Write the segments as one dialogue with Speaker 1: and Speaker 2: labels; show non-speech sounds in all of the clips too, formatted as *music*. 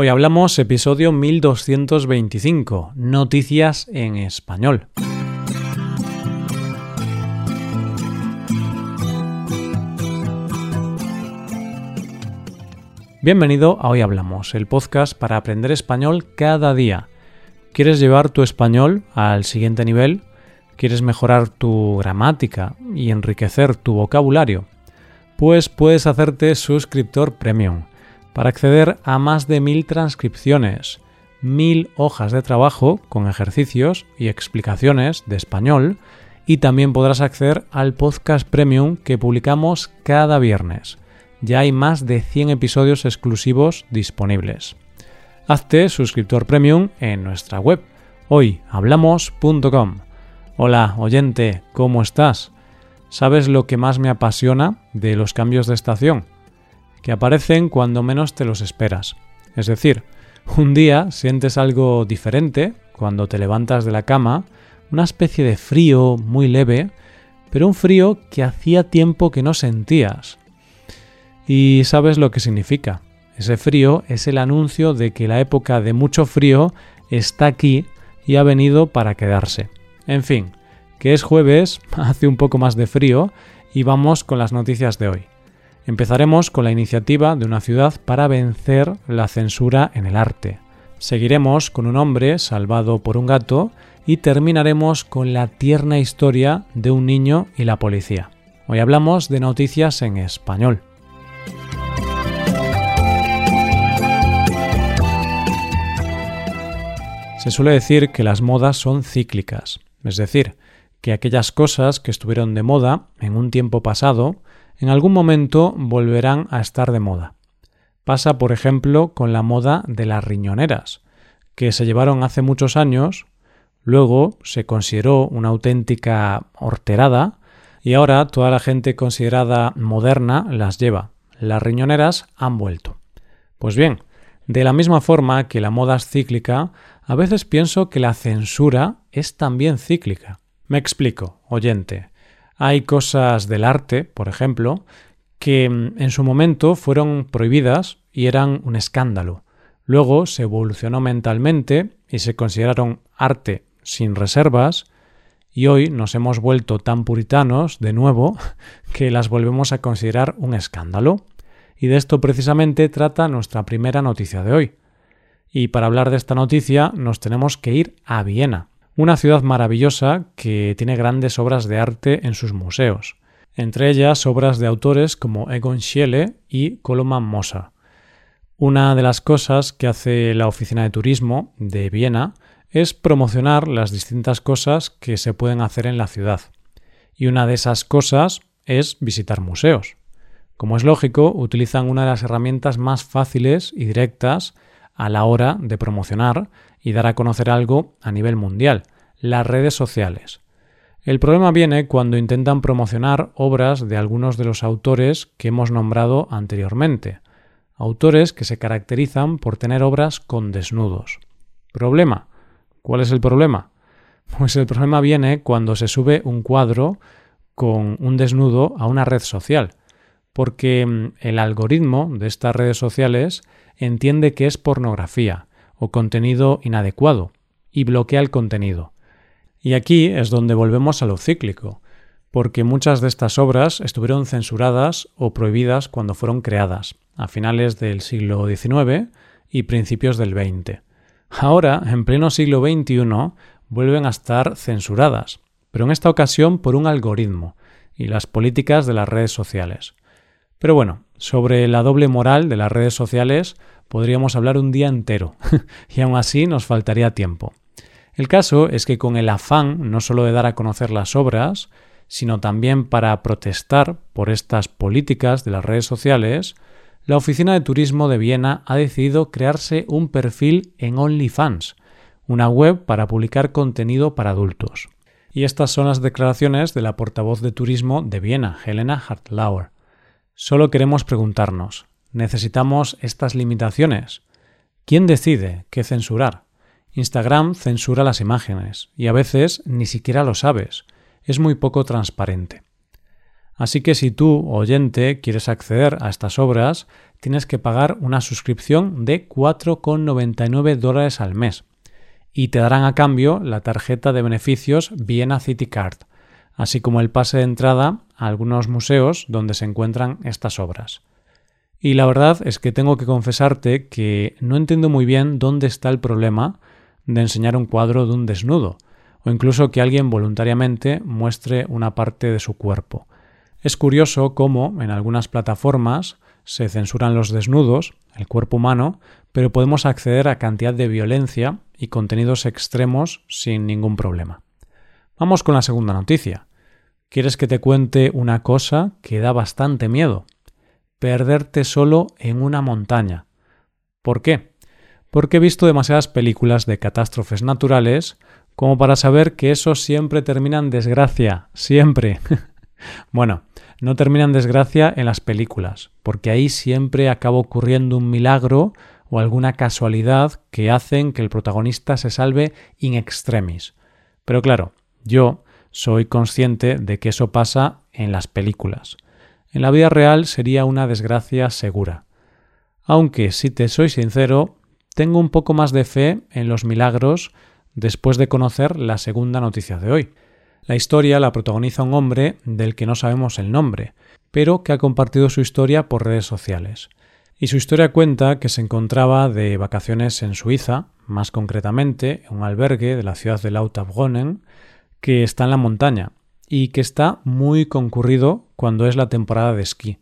Speaker 1: Hoy hablamos episodio 1225, Noticias en Español. Bienvenido a Hoy Hablamos, el podcast para aprender español cada día. ¿Quieres llevar tu español al siguiente nivel? ¿Quieres mejorar tu gramática y enriquecer tu vocabulario? Pues puedes hacerte suscriptor premium para acceder a más de mil transcripciones, mil hojas de trabajo con ejercicios y explicaciones de español y también podrás acceder al podcast premium que publicamos cada viernes. Ya hay más de 100 episodios exclusivos disponibles. Hazte suscriptor premium en nuestra web hoyhablamos.com. Hola, oyente, ¿cómo estás? ¿Sabes lo que más me apasiona de los cambios de estación? Aparecen cuando menos te los esperas. Es decir, un día sientes algo diferente cuando te levantas de la cama, una especie de frío muy leve, pero un frío que hacía tiempo que no sentías. Y sabes lo que significa. Ese frío es el anuncio de que la época de mucho frío está aquí y ha venido para quedarse. En fin, que es jueves, *laughs* hace un poco más de frío y vamos con las noticias de hoy. Empezaremos con la iniciativa de una ciudad para vencer la censura en el arte. Seguiremos con un hombre salvado por un gato y terminaremos con la tierna historia de un niño y la policía. Hoy hablamos de noticias en español. Se suele decir que las modas son cíclicas, es decir, que aquellas cosas que estuvieron de moda en un tiempo pasado en algún momento volverán a estar de moda. Pasa, por ejemplo, con la moda de las riñoneras, que se llevaron hace muchos años, luego se consideró una auténtica horterada y ahora toda la gente considerada moderna las lleva. Las riñoneras han vuelto. Pues bien, de la misma forma que la moda es cíclica, a veces pienso que la censura es también cíclica. Me explico, oyente. Hay cosas del arte, por ejemplo, que mm, en su momento fueron prohibidas y eran un escándalo. Luego se evolucionó mentalmente y se consideraron arte sin reservas, y hoy nos hemos vuelto tan puritanos de nuevo *laughs* que las volvemos a considerar un escándalo. Y de esto precisamente trata nuestra primera noticia de hoy. Y para hablar de esta noticia nos tenemos que ir a Viena, una ciudad maravillosa que tiene grandes obras de arte en sus museos, entre ellas obras de autores como Egon Schiele y Koloman Mosa. Una de las cosas que hace la Oficina de Turismo de Viena es promocionar las distintas cosas que se pueden hacer en la ciudad. Y una de esas cosas es visitar museos. Como es lógico, utilizan una de las herramientas más fáciles y directas a la hora de promocionar y dar a conocer algo a nivel mundial, las redes sociales. El problema viene cuando intentan promocionar obras de algunos de los autores que hemos nombrado anteriormente, autores que se caracterizan por tener obras con desnudos. ¿Problema? ¿Cuál es el problema? *laughs* Pues el problema viene cuando se sube un cuadro con un desnudo a una red social, porque mm, el algoritmo de estas redes sociales entiende que es pornografía o contenido inadecuado y bloquea el contenido. Y aquí es donde volvemos a lo cíclico, porque muchas de estas obras estuvieron censuradas o prohibidas cuando fueron creadas, a finales del siglo XIX y principios del XX. Ahora, en pleno siglo XXI, vuelven a estar censuradas, pero en esta ocasión por un algoritmo y las políticas de las redes sociales. Pero bueno, sobre la doble moral de las redes sociales podríamos hablar un día entero, *laughs* y aún así nos faltaría tiempo. El caso es que con el afán no solo de dar a conocer las obras, sino también para protestar por estas políticas de las redes sociales, la Oficina de Turismo de Viena ha decidido crearse un perfil en OnlyFans, una web para publicar contenido para adultos. Y estas son las declaraciones de la portavoz de turismo de Viena, Helena Hartlauer. Solo queremos preguntarnos, ¿necesitamos estas limitaciones? ¿Quién decide qué censurar? Instagram censura las imágenes y a veces ni siquiera lo sabes. Es muy poco transparente. Así que si tú, oyente, quieres acceder a estas obras, tienes que pagar una suscripción de 4,99 dólares al mes. Y te darán a cambio la tarjeta de beneficios Viena City Card, así como el pase de entrada a algunos museos donde se encuentran estas obras. Y la verdad es que tengo que confesarte que no entiendo muy bien dónde está el problema de enseñar un cuadro de un desnudo, o incluso que alguien voluntariamente muestre una parte de su cuerpo. Es curioso cómo en algunas plataformas se censuran los desnudos, el cuerpo humano, pero podemos acceder a cantidad de violencia y contenidos extremos sin ningún problema. Vamos con la segunda noticia. ¿Quieres que te cuente una cosa que da bastante miedo? Perderte solo en una montaña. ¿Por qué? Porque he visto demasiadas películas de catástrofes naturales como para saber que eso siempre termina en desgracia, siempre. *laughs* bueno, no termina en desgracia en las películas, porque ahí siempre acaba ocurriendo un milagro o alguna casualidad que hacen que el protagonista se salve in extremis. Pero claro, yo soy consciente de que eso pasa en las películas. En la vida real sería una desgracia segura. Aunque, si te soy sincero, tengo un poco más de fe en los milagros después de conocer la segunda noticia de hoy. La historia la protagoniza un hombre del que no sabemos el nombre, pero que ha compartido su historia por redes sociales. Y su historia cuenta que se encontraba de vacaciones en Suiza, más concretamente en un albergue de la ciudad de Lauterbrunnen, que está en la montaña y que está muy concurrido cuando es la temporada de esquí.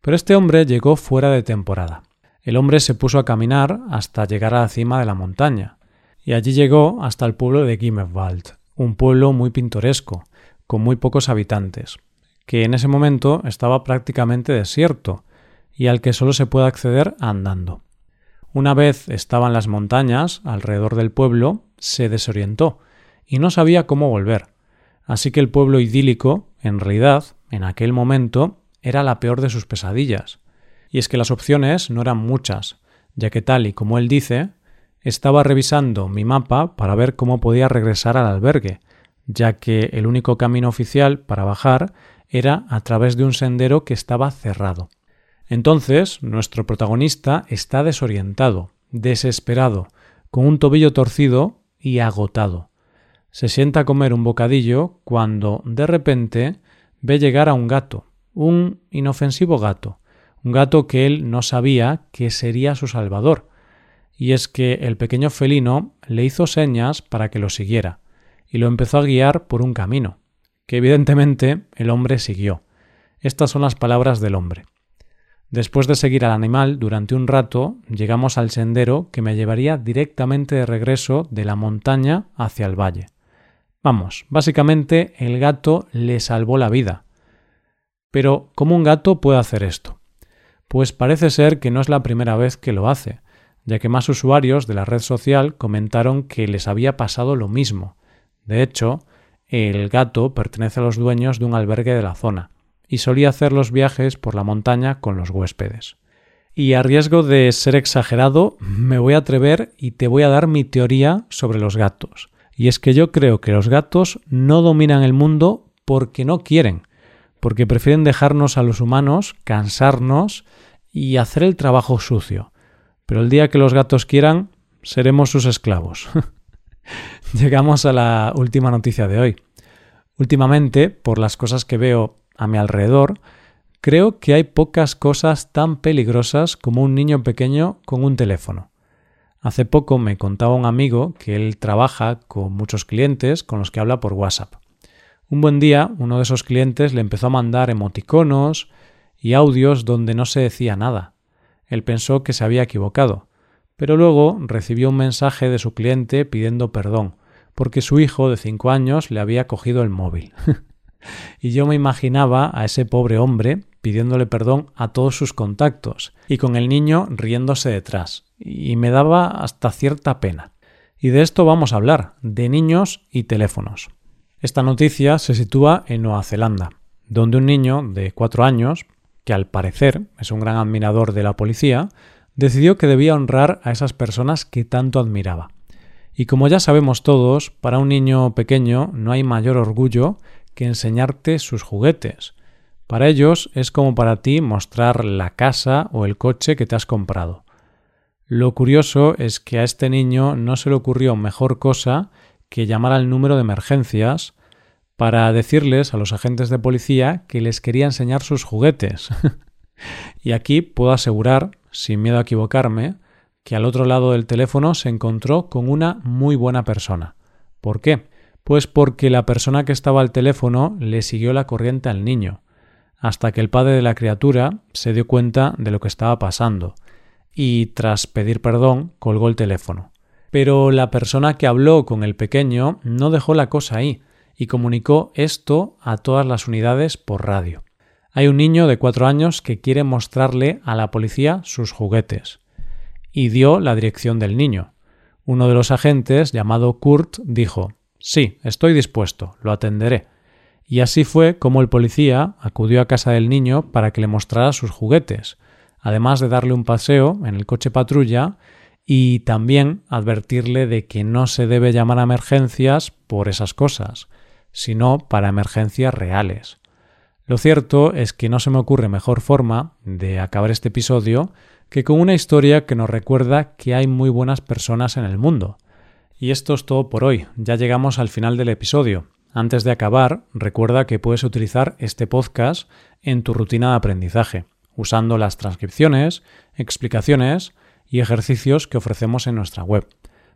Speaker 1: Pero este hombre llegó fuera de temporada. El hombre se puso a caminar hasta llegar a la cima de la montaña, y allí llegó hasta el pueblo de Gimmelwald, un pueblo muy pintoresco, con muy pocos habitantes, que en ese momento estaba prácticamente desierto y al que solo se puede acceder andando. Una vez estaba en las montañas, alrededor del pueblo, se desorientó y no sabía cómo volver. Así que el pueblo idílico, en realidad, en aquel momento, era la peor de sus pesadillas. Y es que las opciones no eran muchas, ya que tal y como él dice, estaba revisando mi mapa para ver cómo podía regresar al albergue, ya que el único camino oficial para bajar era a través de un sendero que estaba cerrado. Entonces, nuestro protagonista está desorientado, desesperado, con un tobillo torcido y agotado. Se sienta a comer un bocadillo cuando, de repente, ve llegar a un gato, un inofensivo gato, un gato que él no sabía que sería su salvador, y es que el pequeño felino le hizo señas para que lo siguiera, y lo empezó a guiar por un camino, que evidentemente el hombre siguió. Estas son las palabras del hombre. Después de seguir al animal durante un rato, llegamos al sendero que me llevaría directamente de regreso de la montaña hacia el valle. Vamos, básicamente el gato le salvó la vida. Pero, ¿cómo un gato puede hacer esto? Pues parece ser que no es la primera vez que lo hace, ya que más usuarios de la red social comentaron que les había pasado lo mismo. De hecho, el gato pertenece a los dueños de un albergue de la zona y solía hacer los viajes por la montaña con los huéspedes. Y a riesgo de ser exagerado, me voy a atrever y te voy a dar mi teoría sobre los gatos. Y es que yo creo que los gatos no dominan el mundo porque no quieren, porque prefieren dejarnos a los humanos cansarnos y hacer el trabajo sucio pero el día que los gatos quieran, seremos sus esclavos. *laughs* Llegamos a la última noticia de hoy. Últimamente, por las cosas que veo a mi alrededor, creo que hay pocas cosas tan peligrosas como un niño pequeño con un teléfono. Hace poco me contaba un amigo que él trabaja con muchos clientes con los que habla por WhatsApp. Un buen día, uno de esos clientes le empezó a mandar emoticonos y audios donde no se decía nada. Él pensó que se había equivocado, pero luego recibió un mensaje de su cliente pidiendo perdón, porque su hijo de cinco años le había cogido el móvil. *laughs* y yo me imaginaba a ese pobre hombre pidiéndole perdón a todos sus contactos, y con el niño riéndose detrás, y me daba hasta cierta pena. Y de esto vamos a hablar, de niños y teléfonos. Esta noticia se sitúa en Nueva Zelanda, donde un niño de cuatro años que al parecer es un gran admirador de la policía, decidió que debía honrar a esas personas que tanto admiraba. Y como ya sabemos todos, para un niño pequeño no hay mayor orgullo que enseñarte sus juguetes. Para ellos es como para ti mostrar la casa o el coche que te has comprado. Lo curioso es que a este niño no se le ocurrió mejor cosa que llamar al número de emergencias para decirles a los agentes de policía que les quería enseñar sus juguetes. *laughs* y aquí puedo asegurar, sin miedo a equivocarme, que al otro lado del teléfono se encontró con una muy buena persona. ¿Por qué? Pues porque la persona que estaba al teléfono le siguió la corriente al niño, hasta que el padre de la criatura se dio cuenta de lo que estaba pasando y tras pedir perdón colgó el teléfono. Pero la persona que habló con el pequeño no dejó la cosa ahí y comunicó esto a todas las unidades por radio. Hay un niño de cuatro años que quiere mostrarle a la policía sus juguetes y dio la dirección del niño. Uno de los agentes, llamado Kurt, dijo Sí, estoy dispuesto, lo atenderé. Y así fue como el policía acudió a casa del niño para que le mostrara sus juguetes, además de darle un paseo en el coche patrulla y también advertirle de que no se debe llamar a emergencias por esas cosas, sino para emergencias reales. Lo cierto es que no se me ocurre mejor forma de acabar este episodio que con una historia que nos recuerda que hay muy buenas personas en el mundo. Y esto es todo por hoy, ya llegamos al final del episodio. Antes de acabar, recuerda que puedes utilizar este podcast en tu rutina de aprendizaje usando las transcripciones, explicaciones y ejercicios que ofrecemos en nuestra web.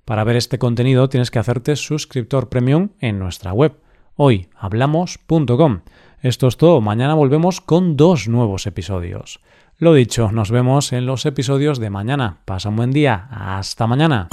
Speaker 1: Para ver este contenido tienes que hacerte suscriptor premium en nuestra web hoyhablamos.com. Esto es todo, mañana volvemos con dos nuevos episodios. Lo dicho, nos vemos en los episodios de mañana. Pasa un buen día, hasta mañana.